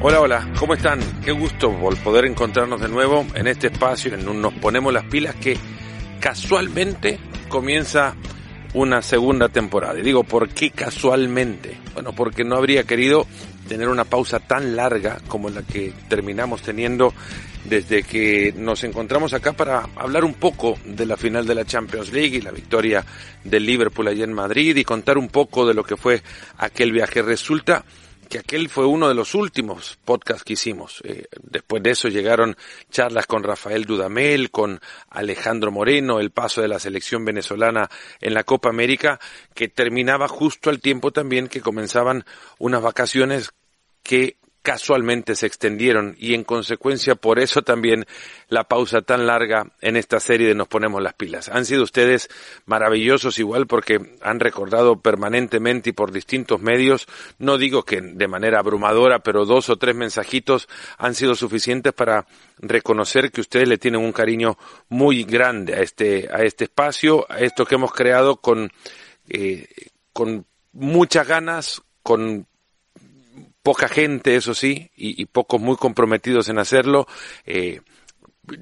Hola, hola, ¿cómo están? Qué gusto poder encontrarnos de nuevo en este espacio, en un Nos Ponemos las Pilas que casualmente comienza una segunda temporada. Y digo, ¿por qué casualmente? Bueno, porque no habría querido tener una pausa tan larga como la que terminamos teniendo desde que nos encontramos acá para hablar un poco de la final de la Champions League y la victoria del Liverpool allí en Madrid y contar un poco de lo que fue aquel viaje. Resulta que aquel fue uno de los últimos podcasts que hicimos. Eh, después de eso llegaron charlas con Rafael Dudamel, con Alejandro Moreno, el paso de la selección venezolana en la Copa América, que terminaba justo al tiempo también que comenzaban unas vacaciones que casualmente se extendieron y en consecuencia por eso también la pausa tan larga en esta serie de Nos ponemos las pilas. Han sido ustedes maravillosos igual porque han recordado permanentemente y por distintos medios, no digo que de manera abrumadora, pero dos o tres mensajitos han sido suficientes para reconocer que ustedes le tienen un cariño muy grande a este, a este espacio, a esto que hemos creado con, eh, con muchas ganas, con poca gente, eso sí, y, pocos muy comprometidos en hacerlo. Eh,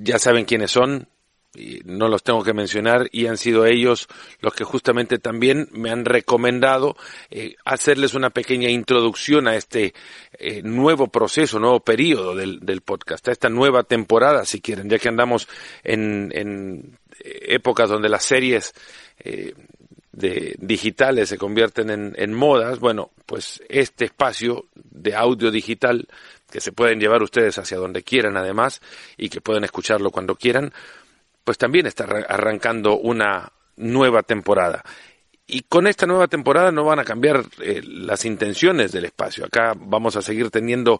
ya saben quiénes son, y no los tengo que mencionar, y han sido ellos los que justamente también me han recomendado eh, hacerles una pequeña introducción a este eh, nuevo proceso, nuevo periodo del, del, podcast, a esta nueva temporada, si quieren, ya que andamos en, en épocas donde las series eh, de digitales se convierten en, en, modas, bueno, pues este espacio de audio digital que se pueden llevar ustedes hacia donde quieran además y que pueden escucharlo cuando quieran, pues también está arrancando una nueva temporada. Y con esta nueva temporada no van a cambiar eh, las intenciones del espacio. Acá vamos a seguir teniendo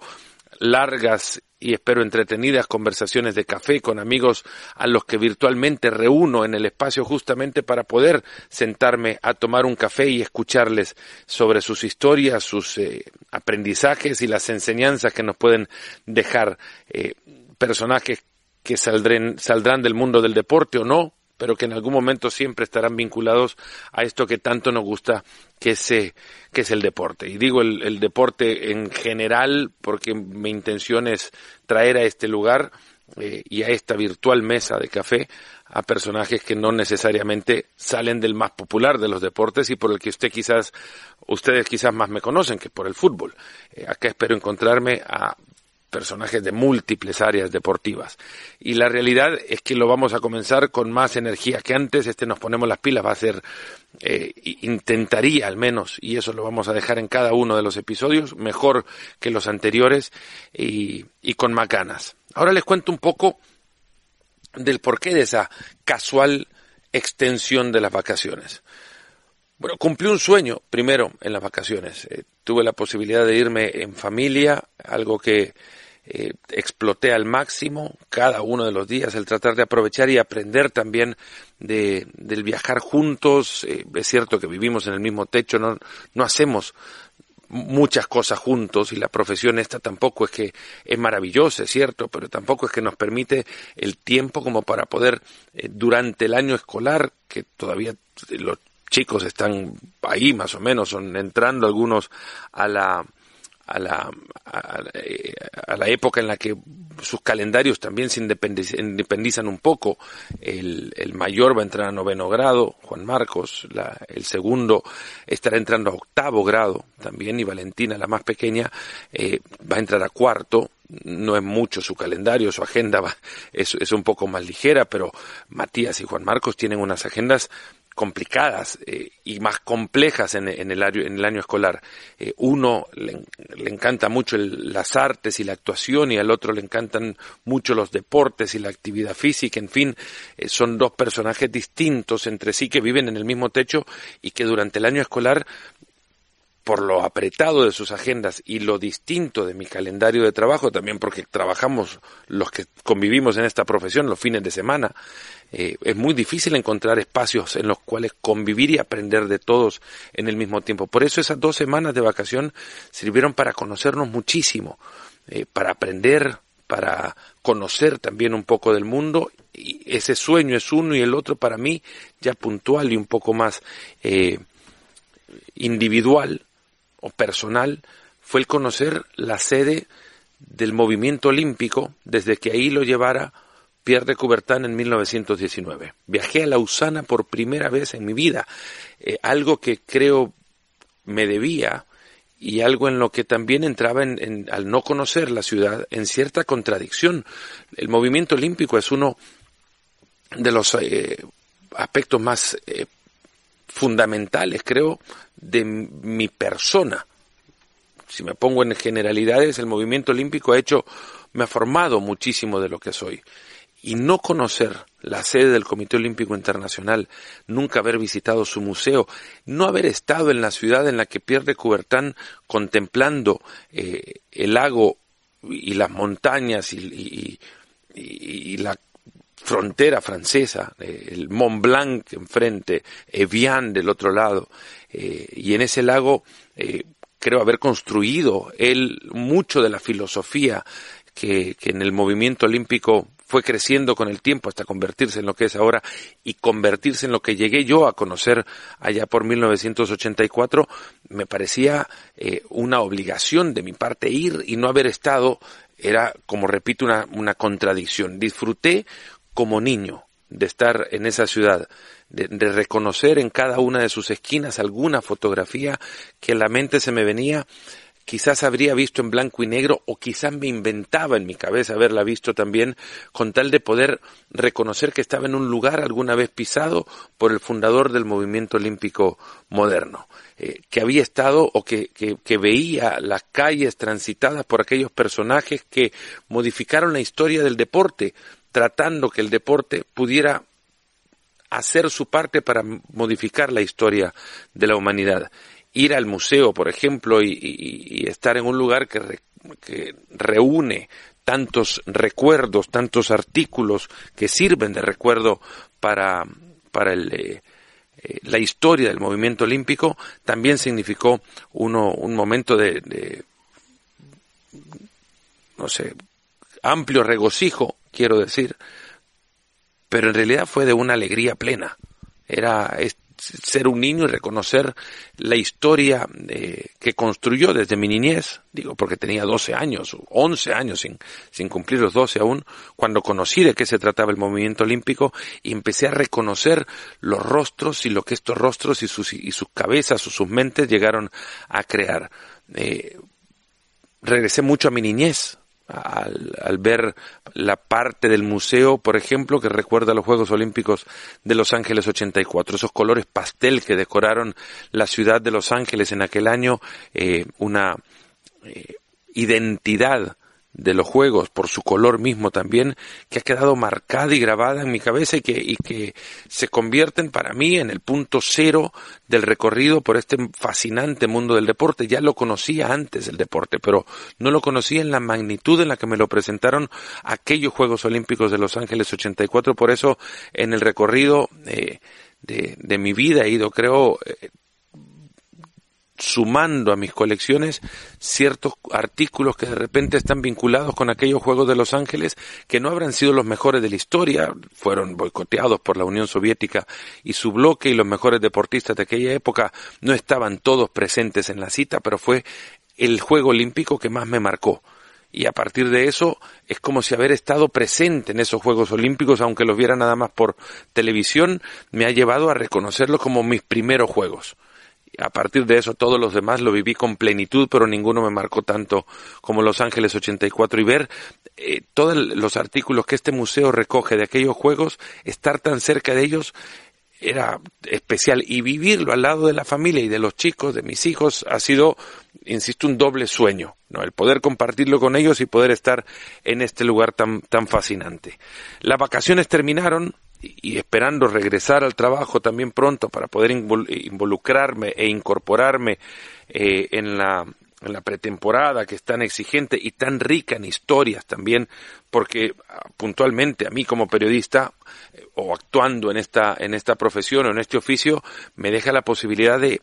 largas y espero entretenidas conversaciones de café con amigos a los que virtualmente reúno en el espacio justamente para poder sentarme a tomar un café y escucharles sobre sus historias, sus eh, aprendizajes y las enseñanzas que nos pueden dejar eh, personajes que saldrán del mundo del deporte o no, pero que en algún momento siempre estarán vinculados a esto que tanto nos gusta, que es, eh, que es el deporte. Y digo el, deporte en general porque mi intención es traer a este lugar eh, y a esta virtual mesa de café a personajes que no necesariamente salen del más popular de los deportes y por el que usted quizás, ustedes quizás más me conocen que por el fútbol. Eh, acá espero encontrarme a personajes de múltiples áreas deportivas. Y la realidad es que lo vamos a comenzar con más energía que antes. Este nos ponemos las pilas, va a ser, eh, intentaría al menos, y eso lo vamos a dejar en cada uno de los episodios, mejor que los anteriores y, y con más ganas. Ahora les cuento un poco del porqué de esa casual extensión de las vacaciones. Bueno, cumplí un sueño primero en las vacaciones. Eh, tuve la posibilidad de irme en familia, algo que eh, exploté al máximo cada uno de los días, el tratar de aprovechar y aprender también de, del viajar juntos. Eh, es cierto que vivimos en el mismo techo, no, no hacemos muchas cosas juntos y la profesión esta tampoco es que es maravillosa, es cierto, pero tampoco es que nos permite el tiempo como para poder eh, durante el año escolar, que todavía los chicos están ahí más o menos, son entrando algunos a la a la, a, la época en la que sus calendarios también se independizan un poco. El, el, mayor va a entrar a noveno grado, Juan Marcos, la, el segundo estará entrando a octavo grado también, y Valentina, la más pequeña, eh, va a entrar a cuarto. No es mucho su calendario, su agenda va, es, es un poco más ligera, pero Matías y Juan Marcos tienen unas agendas complicadas eh, y más complejas en, el, año, en el año escolar. Eh, uno le, encanta mucho las artes y la actuación y al otro le encantan mucho los deportes y la actividad física. En fin, eh, son dos personajes distintos entre sí que viven en el mismo techo y que durante el año escolar por lo apretado de sus agendas y lo distinto de mi calendario de trabajo, también porque trabajamos los que convivimos en esta profesión los fines de semana, eh, es muy difícil encontrar espacios en los cuales convivir y aprender de todos en el mismo tiempo. Por eso esas dos semanas de vacación sirvieron para conocernos muchísimo, eh, para aprender, para conocer también un poco del mundo. Y ese sueño es uno y el otro para mí ya puntual y un poco más eh, individual personal fue el conocer la sede del movimiento olímpico desde que ahí lo llevara Pierre de Coubertin en 1919. Viajé a Lausana por primera vez en mi vida, eh, algo que creo me debía y algo en lo que también entraba en, al no conocer la ciudad en cierta contradicción. El movimiento olímpico es uno de los eh, aspectos más eh, fundamentales, creo, de mi persona. Si me pongo en generalidades, el movimiento olímpico ha hecho, me ha formado muchísimo de lo que soy y no conocer la sede del Comité Olímpico Internacional, nunca haber visitado su museo, no haber estado en la ciudad en la que Pierre de Coubertin contemplando eh, el lago y las montañas y, la frontera francesa, eh, el Mont Blanc enfrente, Evian del otro lado, eh, y en ese lago creo haber construido él mucho de la filosofía que, en el movimiento olímpico fue creciendo con el tiempo hasta convertirse en lo que es ahora y convertirse en lo que llegué yo a conocer allá por 1984, me parecía eh, una obligación de mi parte ir y no haber estado era, como repito, una contradicción. Disfruté como niño de estar en esa ciudad, de, de, reconocer en cada una de sus esquinas alguna fotografía que la mente se me venía quizás habría visto en blanco y negro o quizás me inventaba en mi cabeza haberla visto también con tal de poder reconocer que estaba en un lugar alguna vez pisado por el fundador del movimiento olímpico moderno, eh, que había estado o que, que veía las calles transitadas por aquellos personajes que modificaron la historia del deporte, tratando que el deporte pudiera hacer su parte para modificar la historia de la humanidad. Ir al museo, por ejemplo, y, estar en un lugar que, reúne tantos recuerdos, tantos artículos que sirven de recuerdo para, para el, eh, eh, la historia del movimiento olímpico, también significó uno, un momento de, de, no sé, amplio regocijo, quiero decir, pero en realidad fue de una alegría plena. Era ser un niño y reconocer la historia eh, que construyó desde mi niñez, digo, porque tenía 12 años, 11 años sin, sin cumplir los 12 aún, cuando conocí de qué se trataba el movimiento olímpico y empecé a reconocer los rostros y lo que estos rostros y sus, y sus cabezas o sus mentes llegaron a crear. Eh, regresé mucho a mi niñez, al, al, ver la parte del museo, por ejemplo, que recuerda los Juegos Olímpicos de Los Ángeles 84, esos colores pastel que decoraron la ciudad de Los Ángeles en aquel año, eh, una eh, identidad de los juegos, por su color mismo también, que ha quedado marcada y grabada en mi cabeza y que, y que se convierten para mí en el punto cero del recorrido por este fascinante mundo del deporte. Ya lo conocía antes el deporte, pero no lo conocía en la magnitud en la que me lo presentaron aquellos Juegos Olímpicos de Los Ángeles 84. Por eso en el recorrido eh, de, de, mi vida he ido, creo, eh, sumando a mis colecciones ciertos artículos que de repente están vinculados con aquellos Juegos de Los Ángeles que no habrán sido los mejores de la historia, fueron boicoteados por la Unión Soviética y su bloque y los mejores deportistas de aquella época no estaban todos presentes en la cita, pero fue el Juego Olímpico que más me marcó. Y a partir de eso es como si haber estado presente en esos Juegos Olímpicos, aunque los viera nada más por televisión, me ha llevado a reconocerlos como mis primeros Juegos a partir de eso todos los demás lo viví con plenitud, pero ninguno me marcó tanto como Los Ángeles 84 y ver eh, todos los artículos que este museo recoge de aquellos juegos, estar tan cerca de ellos era especial y vivirlo al lado de la familia y de los chicos, de mis hijos, ha sido, insisto, un doble sueño, ¿no? El poder compartirlo con ellos y poder estar en este lugar tan, tan fascinante. Las vacaciones terminaron, y esperando regresar al trabajo también pronto para poder involucrarme e incorporarme eh, en la en la pretemporada que es tan exigente y tan rica en historias también porque ah, puntualmente a mí como periodista eh, o actuando en esta en esta profesión o en este oficio me deja la posibilidad de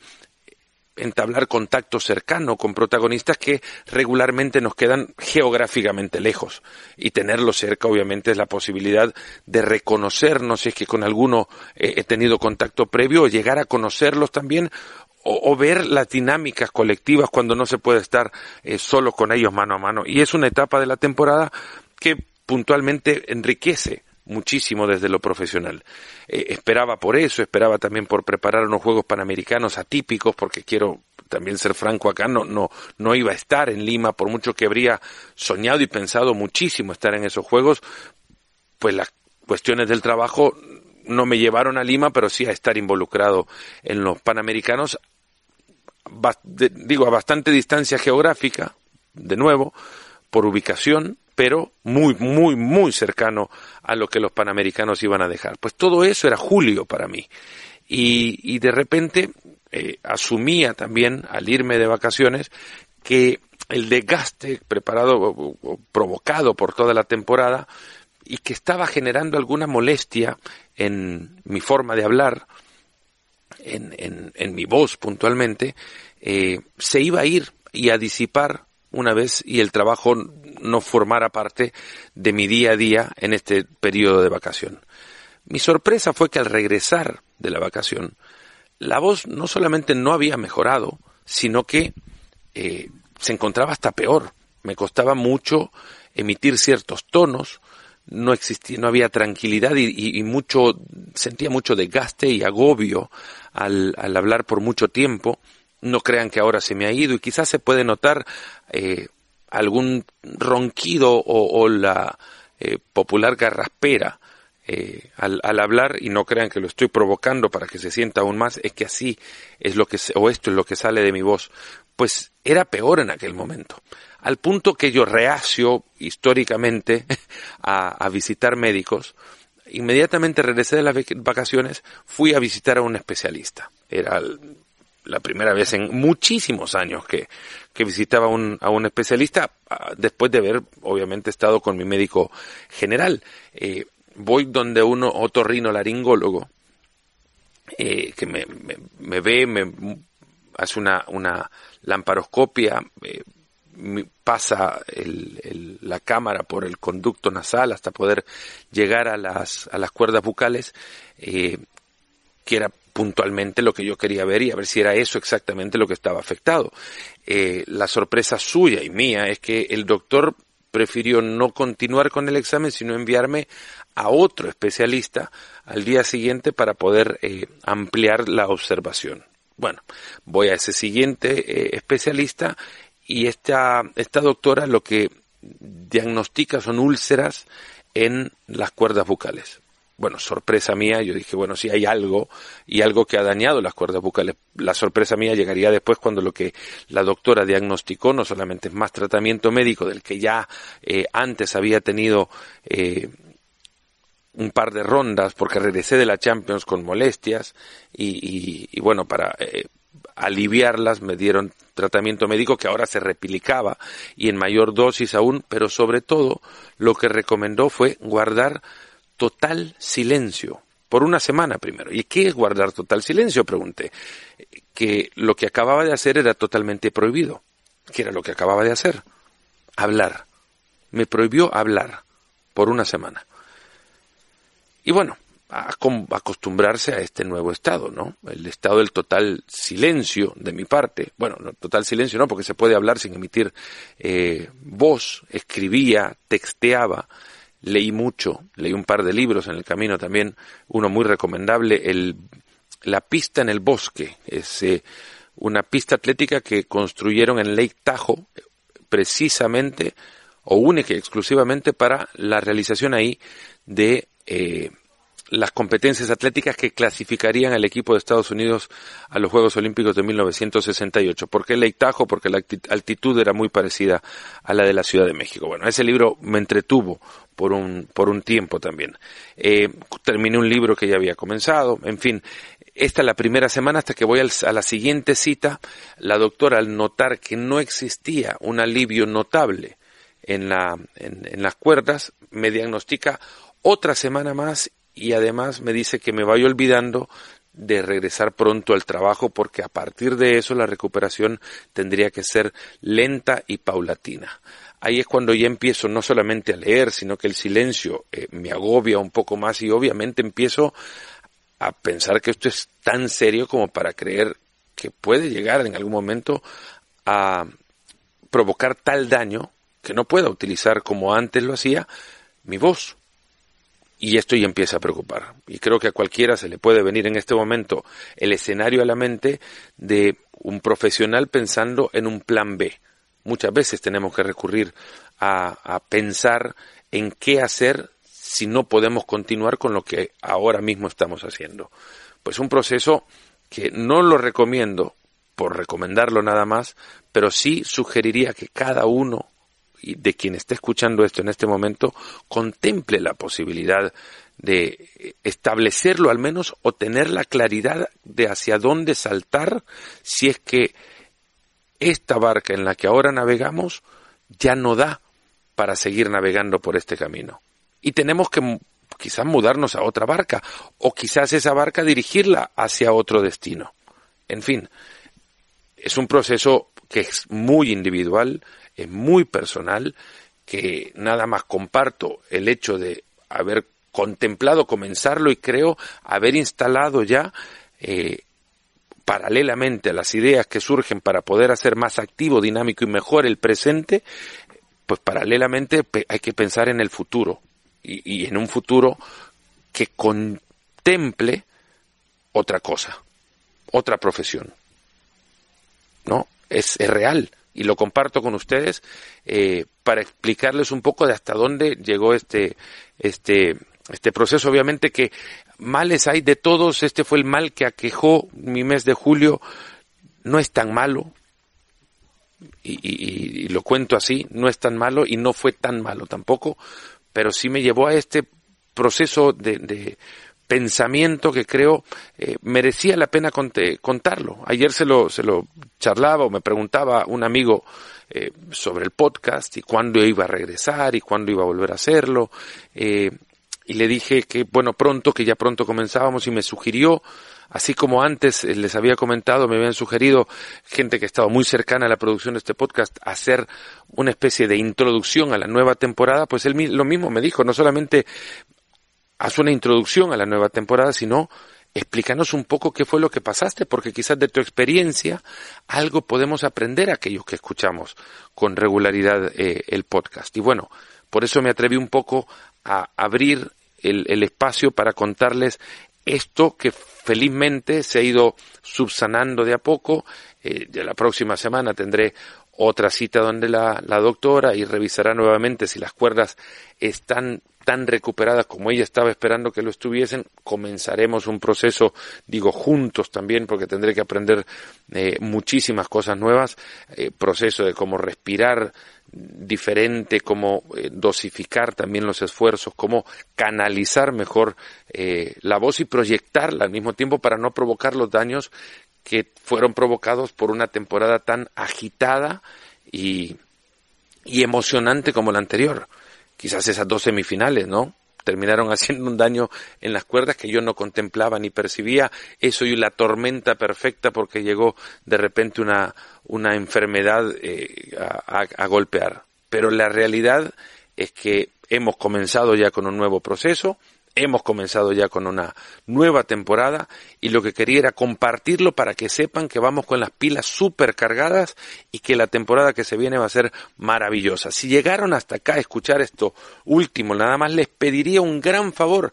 entablar contacto cercano con protagonistas que regularmente nos quedan geográficamente lejos. Y tenerlos cerca, obviamente, es la posibilidad de reconocernos, si es que con alguno eh, he tenido contacto previo, o llegar a conocerlos también, o, ver las dinámicas colectivas cuando no se puede estar eh, solo con ellos mano a mano. Y es una etapa de la temporada que puntualmente enriquece muchísimo desde lo profesional. Eh, esperaba por eso, esperaba también por preparar unos Juegos Panamericanos atípicos, porque quiero también ser franco acá, no, no, no iba a estar en Lima, por mucho que habría soñado y pensado muchísimo estar en esos Juegos, pues las cuestiones del trabajo no me llevaron a Lima, pero sí a estar involucrado en los Panamericanos, digo, a bastante distancia geográfica, de nuevo, por ubicación, pero muy, muy, muy cercano a lo que los panamericanos iban a dejar. Pues todo eso era julio para mí. Y, de repente eh, asumía también, al irme de vacaciones, que el desgaste preparado provocado por toda la temporada y que estaba generando alguna molestia en mi forma de hablar, en, en, mi voz puntualmente, eh, se iba a ir y a disipar una vez y el trabajo no formara parte de mi día a día en este periodo de vacación. Mi sorpresa fue que al regresar de la vacación, la voz no solamente no había mejorado, sino que eh, se encontraba hasta peor. Me costaba mucho emitir ciertos tonos, no existía, no había tranquilidad y, mucho, sentía mucho desgaste y agobio al, hablar por mucho tiempo no crean que ahora se me ha ido y quizás se puede notar eh, algún ronquido o, la eh, popular garraspera eh, al, hablar y no crean que lo estoy provocando para que se sienta aún más, es que así es lo que, o esto es lo que sale de mi voz. Pues era peor en aquel momento, al punto que yo reacio históricamente a, a visitar médicos, inmediatamente regresé de las vacaciones, fui a visitar a un especialista. Era la primera vez en muchísimos años que, que visitaba un, a un especialista, ah, después de haber obviamente estado con mi médico general. Eh, voy donde uno otorrino laringólogo, eh, que me, me, ve, me hace una, una lamparoscopia, eh, pasa el, la cámara por el conducto nasal hasta poder llegar a las, a las cuerdas bucales, eh, que era puntualmente lo que yo quería ver y a ver si era eso exactamente lo que estaba afectado. Eh, la sorpresa suya y mía es que el doctor prefirió no continuar con el examen, sino enviarme a otro especialista al día siguiente para poder eh, ampliar la observación. Bueno, voy a ese siguiente eh, especialista y esta, esta doctora lo que diagnostica son úlceras en las cuerdas bucales bueno, sorpresa mía, yo dije, bueno, si hay algo y algo que ha dañado las cuerdas bucales, la sorpresa mía llegaría después cuando lo que la doctora diagnosticó no solamente es más tratamiento médico del que ya eh, antes había tenido eh, un par de rondas porque regresé de la Champions con molestias y, y, bueno, para eh, aliviarlas me dieron tratamiento médico que ahora se replicaba y en mayor dosis aún, pero sobre todo lo que recomendó fue guardar total silencio, por una semana primero. ¿Y qué es guardar total silencio? Pregunté. Que lo que acababa de hacer era totalmente prohibido. ¿Qué era lo que acababa de hacer? Hablar. Me prohibió hablar por una semana. Y bueno, acostumbrarse a este nuevo estado, ¿no? El estado del total silencio de mi parte. Bueno, no, total silencio no, porque se puede hablar sin emitir eh, voz, escribía, texteaba, leí mucho, leí un par de libros en el camino también, uno muy recomendable, el, La pista en el bosque, es eh, una pista atlética que construyeron en Lake Tahoe precisamente o única y exclusivamente para la realización ahí de eh, las competencias atléticas que clasificarían al equipo de Estados Unidos a los Juegos Olímpicos de 1968. ¿Por qué Lake Tahoe? Porque la altitud era muy parecida a la de la Ciudad de México. Bueno, ese libro me entretuvo por un, por un tiempo también. Eh, terminé un libro que ya había comenzado, en fin. Esta es la primera semana hasta que voy a la siguiente cita. La doctora, al notar que no existía un alivio notable en, la, en las cuerdas, me diagnostica otra semana más y además me dice que me vaya olvidando de regresar pronto al trabajo porque a partir de eso la recuperación tendría que ser lenta y paulatina. Ahí es cuando ya empiezo no solamente a leer, sino que el silencio eh, me agobia un poco más y obviamente empiezo a pensar que esto es tan serio como para creer que puede llegar en algún momento a provocar tal daño que no pueda utilizar como antes lo hacía mi voz. Y esto ya empieza a preocupar. Y creo que a cualquiera se le puede venir en este momento el escenario a la mente de un profesional pensando en un plan B. Muchas veces tenemos que recurrir a, a pensar en qué hacer si no podemos continuar con lo que ahora mismo estamos haciendo. Pues un proceso que no lo recomiendo por recomendarlo nada más, pero sí sugeriría que cada uno de quien esté escuchando esto en este momento contemple la posibilidad de establecerlo al menos o tener la claridad de hacia dónde saltar si es que esta barca en la que ahora navegamos ya no da para seguir navegando por este camino. Y tenemos que quizás mudarnos a otra barca o quizás esa barca dirigirla hacia otro destino. En fin, es un proceso que es muy individual, es muy personal, que nada más comparto el hecho de haber contemplado comenzarlo y creo haber instalado ya eh, paralelamente a las ideas que surgen para poder hacer más activo, dinámico y mejor el presente, pues paralelamente hay que pensar en el futuro y, en un futuro que contemple otra cosa, otra profesión. ¿No? Es real y lo comparto con ustedes eh, para explicarles un poco de hasta dónde llegó este, este, este proceso. Obviamente que males hay de todos, este fue el mal que aquejó mi mes de julio, no es tan malo, y, lo cuento así, no es tan malo y no fue tan malo tampoco, pero sí me llevó a este proceso de pensamiento que creo eh, merecía la pena contarlo. Ayer se lo, se lo charlaba o me preguntaba un amigo eh, sobre el podcast y cuándo iba a regresar y cuándo iba a volver a hacerlo. Eh, y le dije que, bueno, pronto, que ya pronto comenzábamos y me sugirió, así como antes les había comentado, me habían sugerido gente que estaba muy cercana a la producción de este podcast, hacer una especie de introducción a la nueva temporada, pues él lo mismo me dijo, no solamente haz una introducción a la nueva temporada, sino explícanos un poco qué fue lo que pasaste, porque quizás de tu experiencia algo podemos aprender aquellos que escuchamos con regularidad eh, el podcast. Y bueno, por eso me atreví un poco a abrir el, espacio para contarles esto que felizmente se ha ido subsanando de a poco. Eh, de la próxima semana tendré otra cita donde la, doctora y revisará nuevamente si las cuerdas están tan recuperadas como ella estaba esperando que lo estuviesen, comenzaremos un proceso, digo, juntos también, porque tendré que aprender eh, muchísimas cosas nuevas, eh, proceso de cómo respirar diferente, cómo eh, dosificar también los esfuerzos, cómo canalizar mejor la voz y proyectarla al mismo tiempo para no provocar los daños que fueron provocados por una temporada tan agitada y, y emocionante como la anterior quizás esas dos semifinales, ¿no? Terminaron haciendo un daño en las cuerdas que yo no contemplaba ni percibía. Eso y la tormenta perfecta porque llegó de repente una, una enfermedad eh, a, a golpear. Pero la realidad es que hemos comenzado ya con un nuevo proceso, Hemos comenzado ya con una nueva temporada y lo que quería era compartirlo para que sepan que vamos con las pilas súper cargadas y que la temporada que se viene va a ser maravillosa. Si llegaron hasta acá a escuchar esto último, nada más les pediría un gran favor.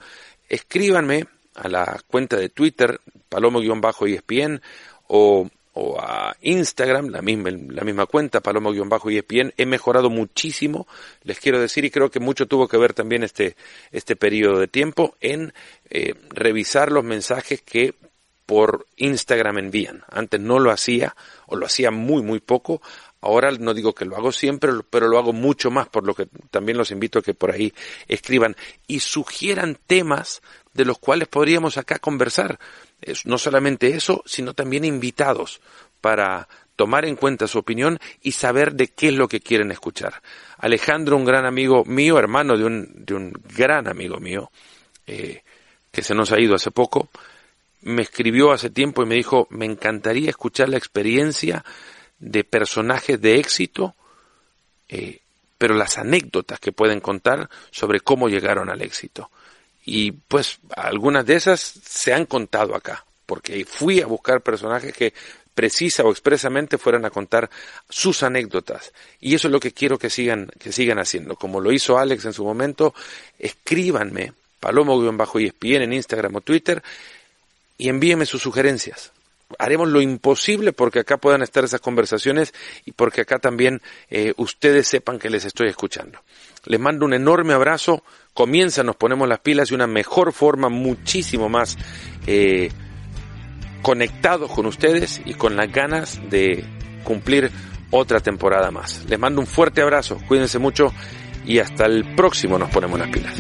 Escríbanme a la cuenta de Twitter, palomo-espn o o a Instagram, la misma, la misma cuenta, palomo-espn, he mejorado muchísimo, les quiero decir, y creo que mucho tuvo que ver también este, este periodo de tiempo en eh, revisar los mensajes que por Instagram envían. Antes no lo hacía, o lo hacía muy, muy poco, Ahora no digo que lo hago siempre, pero lo hago mucho más, por lo que también los invito a que por ahí escriban y sugieran temas de los cuales podríamos acá conversar no solamente eso, sino también invitados para tomar en cuenta su opinión y saber de qué es lo que quieren escuchar. Alejandro, un gran amigo mío, hermano de un, de un gran amigo mío, eh, que se nos ha ido hace poco, me escribió hace tiempo y me dijo, me encantaría escuchar la experiencia de personajes de éxito, eh, pero las anécdotas que pueden contar sobre cómo llegaron al éxito. Y pues algunas de esas se han contado acá, porque fui a buscar personajes que precisa o expresamente fueran a contar sus anécdotas. Y eso es lo que quiero que sigan, que sigan haciendo. Como lo hizo Alex en su momento, escríbanme, palomo-espn en Instagram o Twitter, y envíenme sus sugerencias. Haremos lo imposible porque acá puedan estar esas conversaciones y porque acá también eh, ustedes sepan que les estoy escuchando. Les mando un enorme abrazo. Comienza, nos ponemos las pilas de una mejor forma, muchísimo más eh, conectados con ustedes y con las ganas de cumplir otra temporada más. Les mando un fuerte abrazo, cuídense mucho y hasta el próximo nos ponemos las pilas.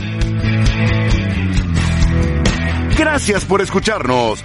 Gracias por escucharnos.